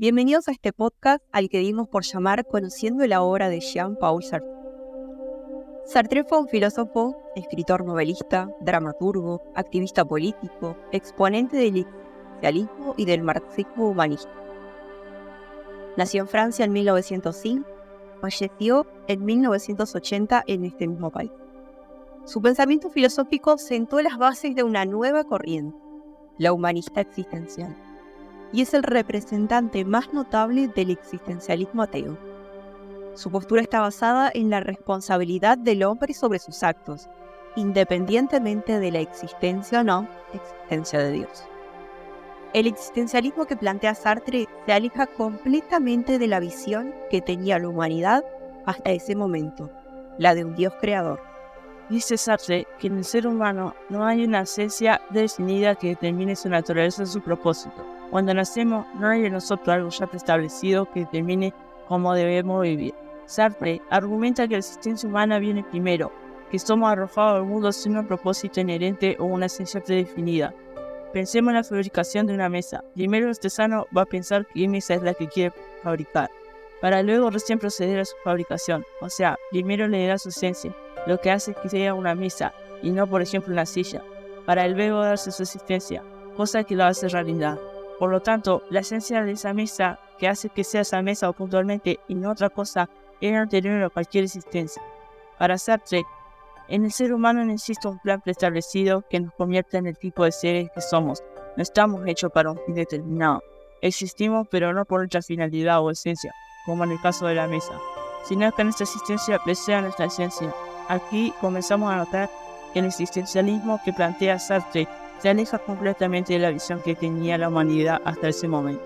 Bienvenidos a este podcast al que dimos por llamar Conociendo la obra de Jean-Paul Sartre. Sartre fue un filósofo, escritor novelista, dramaturgo, activista político, exponente del existencialismo y del marxismo humanista. Nació en Francia en 1905, falleció en 1980 en este mismo país. Su pensamiento filosófico sentó las bases de una nueva corriente, la humanista existencial, y es el representante más notable del existencialismo ateo. Su postura está basada en la responsabilidad del hombre sobre sus actos, independientemente de la existencia o no existencia de Dios. El existencialismo que plantea Sartre se aleja completamente de la visión que tenía la humanidad hasta ese momento, la de un Dios creador. Dice Sartre que en el ser humano no hay una esencia definida que determine su naturaleza o su propósito. Cuando nacemos no hay en nosotros algo ya preestablecido que determine cómo debemos vivir. Sartre argumenta que la existencia humana viene primero, que somos arrojados al mundo sin un propósito inherente o una esencia predefinida. Pensemos en la fabricación de una mesa. Primero el artesano va a pensar qué mesa es la que quiere fabricar, para luego recién proceder a su fabricación. O sea, primero le da su esencia, lo que hace que sea una mesa y no, por ejemplo, una silla, para luego darse su existencia, cosa que la hace realidad. Por lo tanto, la esencia de esa mesa, que hace que sea esa mesa o puntualmente y no otra cosa, era anterior a cualquier existencia. Para Sartre, en el ser humano no existe un plan preestablecido que nos convierta en el tipo de seres que somos. No estamos hechos para un fin determinado. Existimos, pero no por nuestra finalidad o esencia, como en el caso de la mesa, sino que nuestra existencia precede nuestra esencia, Aquí comenzamos a notar que el existencialismo que plantea Sartre se aleja completamente de la visión que tenía la humanidad hasta ese momento,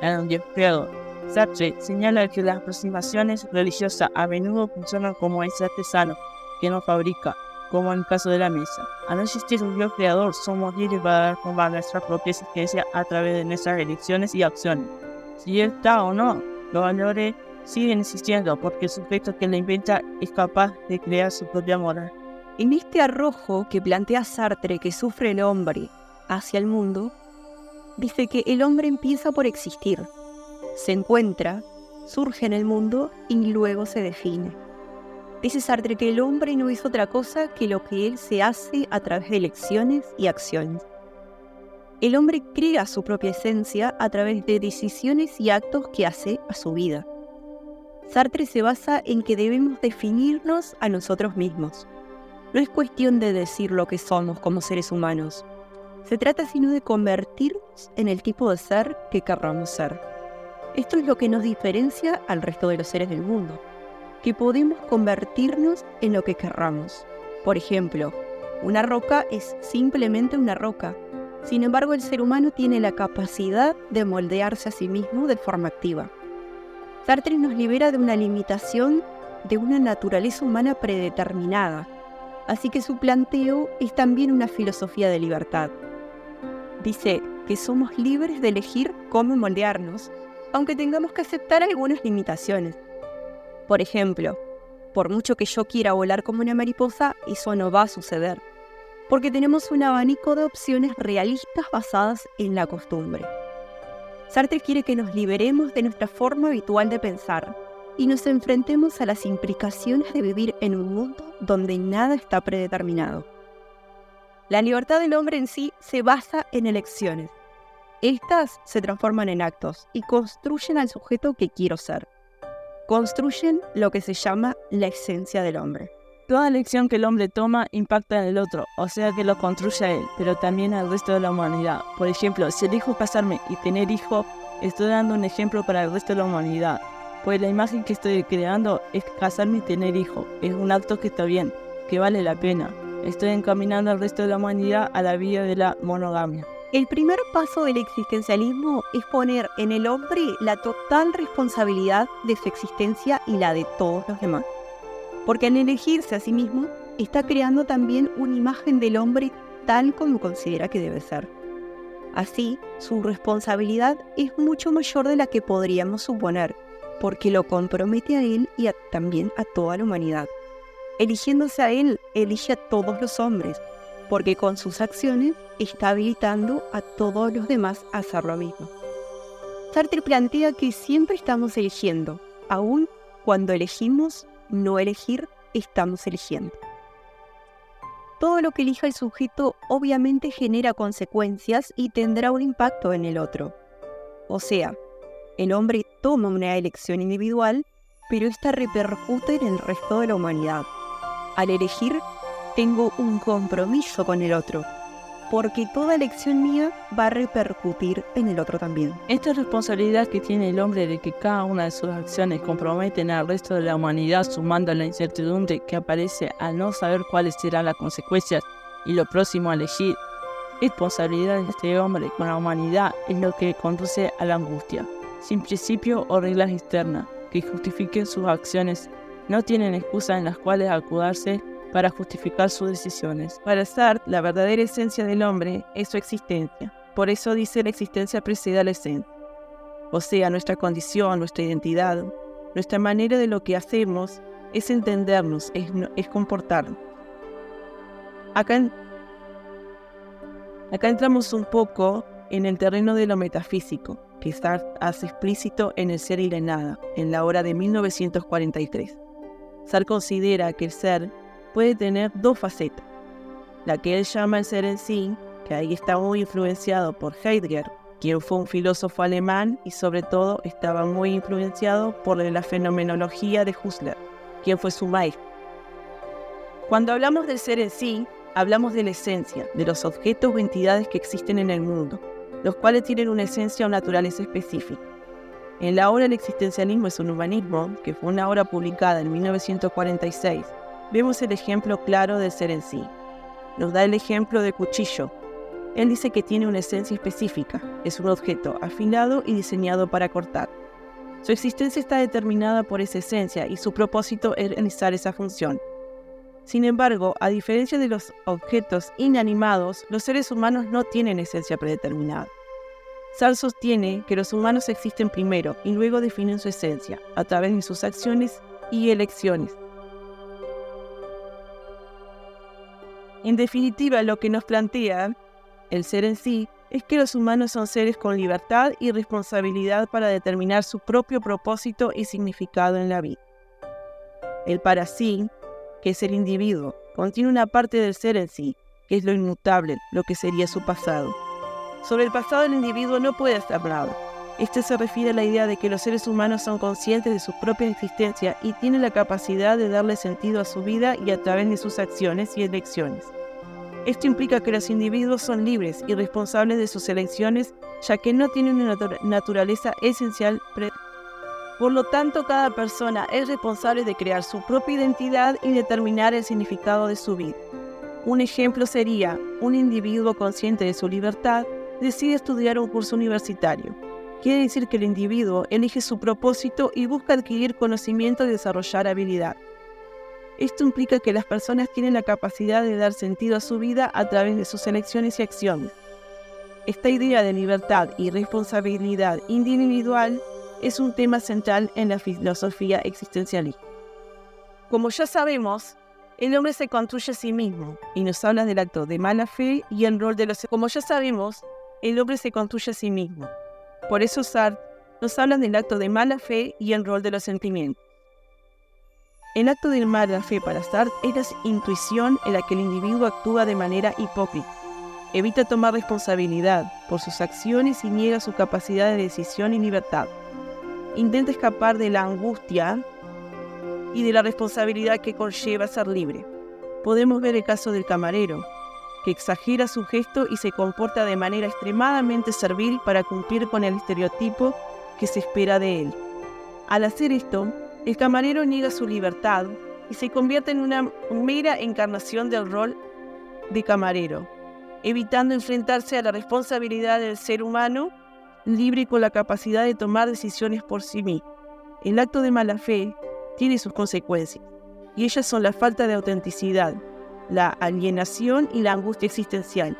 de un creador. Sartre señala que las aproximaciones religiosas a menudo funcionan como ese artesano que nos fabrica, como en el caso de la mesa. Al no existir un Dios creador, somos libres para dar forma a nuestra propia existencia a través de nuestras elecciones y acciones. Si está o no, los valores siguen existiendo porque el sujeto que la inventa es capaz de crear su propia moral. En este arrojo que plantea Sartre que sufre el hombre hacia el mundo, dice que el hombre empieza por existir, se encuentra, surge en el mundo y luego se define. Dice Sartre que el hombre no es otra cosa que lo que él se hace a través de elecciones y acciones. El hombre crea su propia esencia a través de decisiones y actos que hace a su vida. Sartre se basa en que debemos definirnos a nosotros mismos. No es cuestión de decir lo que somos como seres humanos. Se trata sino de convertirnos en el tipo de ser que querramos ser. Esto es lo que nos diferencia al resto de los seres del mundo, que podemos convertirnos en lo que querramos. Por ejemplo, una roca es simplemente una roca. Sin embargo, el ser humano tiene la capacidad de moldearse a sí mismo de forma activa. Sartre nos libera de una limitación de una naturaleza humana predeterminada, así que su planteo es también una filosofía de libertad. Dice que somos libres de elegir cómo moldearnos, aunque tengamos que aceptar algunas limitaciones. Por ejemplo, por mucho que yo quiera volar como una mariposa, eso no va a suceder, porque tenemos un abanico de opciones realistas basadas en la costumbre. Sartre quiere que nos liberemos de nuestra forma habitual de pensar y nos enfrentemos a las implicaciones de vivir en un mundo donde nada está predeterminado. La libertad del hombre en sí se basa en elecciones. Estas se transforman en actos y construyen al sujeto que quiero ser. Construyen lo que se llama la esencia del hombre. Toda elección que el hombre toma impacta en el otro, o sea que lo construye a él, pero también al resto de la humanidad. Por ejemplo, si elijo casarme y tener hijos, estoy dando un ejemplo para el resto de la humanidad. Pues la imagen que estoy creando es casarme y tener hijos. Es un acto que está bien, que vale la pena. Estoy encaminando al resto de la humanidad a la vía de la monogamia. El primer paso del existencialismo es poner en el hombre la total responsabilidad de su existencia y la de todos los demás porque al elegirse a sí mismo, está creando también una imagen del hombre tal como considera que debe ser. Así, su responsabilidad es mucho mayor de la que podríamos suponer, porque lo compromete a él y también a toda la humanidad. Eligiéndose a él, elige a todos los hombres, porque con sus acciones está habilitando a todos los demás a hacer lo mismo. Sartre plantea que siempre estamos eligiendo, aun cuando elegimos no elegir, estamos eligiendo. Todo lo que elija el sujeto obviamente genera consecuencias y tendrá un impacto en el otro. O sea, el hombre toma una elección individual, pero esta repercute en el resto de la humanidad. Al elegir, tengo un compromiso con el otro, porque toda elección mía va a repercutir en el otro también. Esta responsabilidad que tiene el hombre de que cada una de sus acciones comprometen al resto de la humanidad sumando la incertidumbre que aparece al no saber cuáles serán las consecuencias y lo próximo a elegir, responsabilidad de este hombre con la humanidad es lo que conduce a la angustia. Sin principio o reglas externas que justifiquen sus acciones, no tienen excusas en las cuales acudarse para justificar sus decisiones. Para Sartre, la verdadera esencia del hombre es su existencia. Por eso dice la existencia precede a la esencia. O sea, nuestra condición, nuestra identidad, nuestra manera de lo que hacemos es entendernos, es, comportarnos. Acá, acá entramos un poco en el terreno de lo metafísico, que Sartre hace explícito en El ser y la nada, en la hora de 1943. Sartre considera que el ser puede tener dos facetas. La que él llama el ser en sí, que ahí está muy influenciado por Heidegger, quien fue un filósofo alemán y sobre todo estaba muy influenciado por la fenomenología de Husserl, quien fue su maestro. Cuando hablamos del ser en sí, hablamos de la esencia, de los objetos o entidades que existen en el mundo, los cuales tienen una esencia o naturaleza específica. En la obra El existencialismo es un humanismo, que fue una obra publicada en 1946, vemos el ejemplo claro del ser en sí. Nos da el ejemplo de cuchillo. Él dice que tiene una esencia específica, es un objeto afilado y diseñado para cortar. Su existencia está determinada por esa esencia y su propósito es realizar esa función. Sin embargo, a diferencia de los objetos inanimados, los seres humanos no tienen esencia predeterminada. Sal sostiene que los humanos existen primero y luego definen su esencia a través de sus acciones y elecciones, En definitiva, lo que nos plantea el ser en sí es que los humanos son seres con libertad y responsabilidad para determinar su propio propósito y significado en la vida. El para sí, que es el individuo, contiene una parte del ser en sí, que es lo inmutable, lo que sería su pasado. Sobre el pasado del individuo no puede estar nada. Este se refiere a la idea de que los seres humanos son conscientes de su propia existencia y tienen la capacidad de darle sentido a su vida y a través de sus acciones y elecciones. Esto implica que los individuos son libres y responsables de sus elecciones, ya que no tienen una naturaleza esencial. Por lo tanto, cada persona es responsable de crear su propia identidad y determinar el significado de su vida. Un ejemplo sería, un individuo consciente de su libertad decide estudiar un curso universitario. Quiere decir que el individuo elige su propósito y busca adquirir conocimiento y desarrollar habilidad. Esto implica que las personas tienen la capacidad de dar sentido a su vida a través de sus elecciones y acciones. Esta idea de libertad y responsabilidad individual es un tema central en la filosofía existencialista. Como ya sabemos, el hombre se construye a sí mismo y nos habla del acto de mala fe y el rol de los... Como ya sabemos, el hombre se construye a sí mismo. Por eso Sartre nos habla del acto de mala fe y el rol de los sentimientos. El acto de mala fe para Sartre es la intuición en la que el individuo actúa de manera hipócrita. Evita tomar responsabilidad por sus acciones y niega su capacidad de decisión y libertad. Intenta escapar de la angustia y de la responsabilidad que conlleva ser libre. Podemos ver el caso del camarero, que exagera su gesto y se comporta de manera extremadamente servil para cumplir con el estereotipo que se espera de él. Al hacer esto, el camarero niega su libertad y se convierte en una mera encarnación del rol de camarero, evitando enfrentarse a la responsabilidad del ser humano libre con la capacidad de tomar decisiones por sí mismo. El acto de mala fe tiene sus consecuencias, y ellas son la falta de autenticidad, la alienación y la angustia existencial,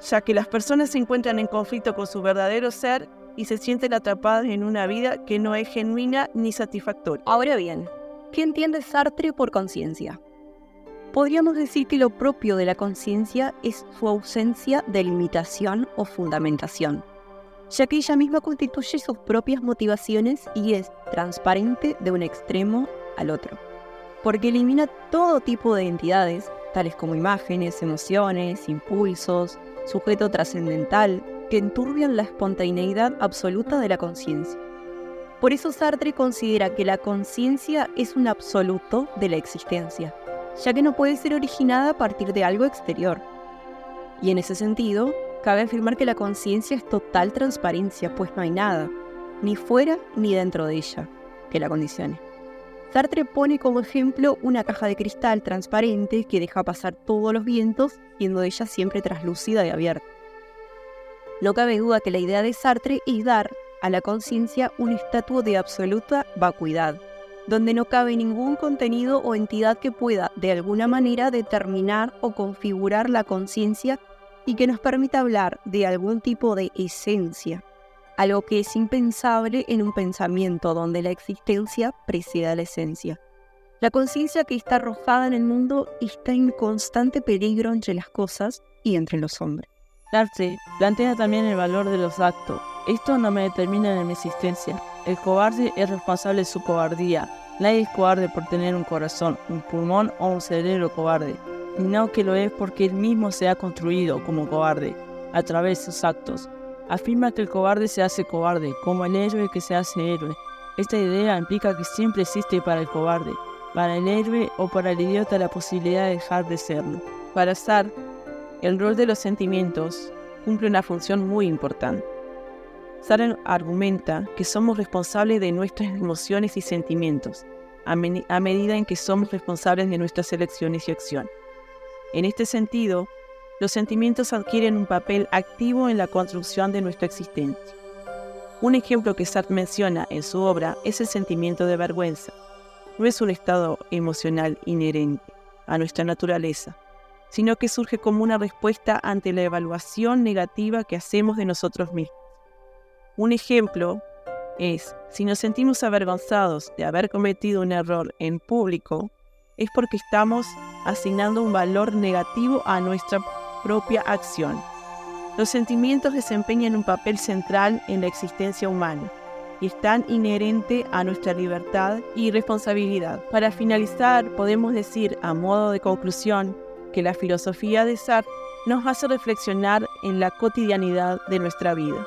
ya que las personas se encuentran en conflicto con su verdadero ser y se sienten atrapadas en una vida que no es genuina ni satisfactoria. Ahora bien, ¿qué entiende Sartre por conciencia? Podríamos decir que lo propio de la conciencia es su ausencia de limitación o fundamentación. Ya que ella misma constituye sus propias motivaciones y es transparente de un extremo al otro, porque elimina todo tipo de entidades, tales como imágenes, emociones, impulsos, sujeto trascendental, que enturbian la espontaneidad absoluta de la conciencia. Por eso Sartre considera que la conciencia es un absoluto de la existencia, ya que no puede ser originada a partir de algo exterior. Y en ese sentido, cabe afirmar que la conciencia es total transparencia, pues no hay nada, ni fuera ni dentro de ella, que la condicione. Sartre pone como ejemplo una caja de cristal transparente que deja pasar todos los vientos, siendo ella siempre traslúcida y abierta. No cabe duda que la idea de Sartre es dar a la conciencia un estatua de absoluta vacuidad, donde no cabe ningún contenido o entidad que pueda de alguna manera determinar o configurar la conciencia y que nos permita hablar de algún tipo de esencia, algo que es impensable en un pensamiento donde la existencia precede a la esencia. La conciencia que está arrojada en el mundo está en constante peligro entre las cosas y entre los hombres. Darcy plantea también el valor de los actos. Esto no me determina en mi existencia. El cobarde es responsable de su cobardía. Nadie es cobarde por tener un corazón, un pulmón o un cerebro cobarde, sino que lo es porque él mismo se ha construido como cobarde a través de sus actos. Afirma que el cobarde se hace cobarde, como el héroe que se hace héroe. Esta idea implica que siempre existe para el cobarde, para el héroe o para el idiota la posibilidad de dejar de serlo. Para Sartre, el rol de los sentimientos cumple una función muy importante. Sartre argumenta que somos responsables de nuestras emociones y sentimientos, a, a, medida en que somos responsables de nuestras elecciones y acciones. En este sentido, los sentimientos adquieren un papel activo en la construcción de nuestra existencia. Un ejemplo que Sartre menciona en su obra es el sentimiento de vergüenza. No es un estado emocional inherente a nuestra naturaleza, sino que surge como una respuesta ante la evaluación negativa que hacemos de nosotros mismos. Un ejemplo es, si nos sentimos avergonzados de haber cometido un error en público, es porque estamos asignando un valor negativo a nuestra propia acción. Los sentimientos desempeñan un papel central en la existencia humana y están inherentes a nuestra libertad y responsabilidad. Para finalizar, podemos decir a modo de conclusión que la filosofía de Sartre nos hace reflexionar en la cotidianidad de nuestra vida.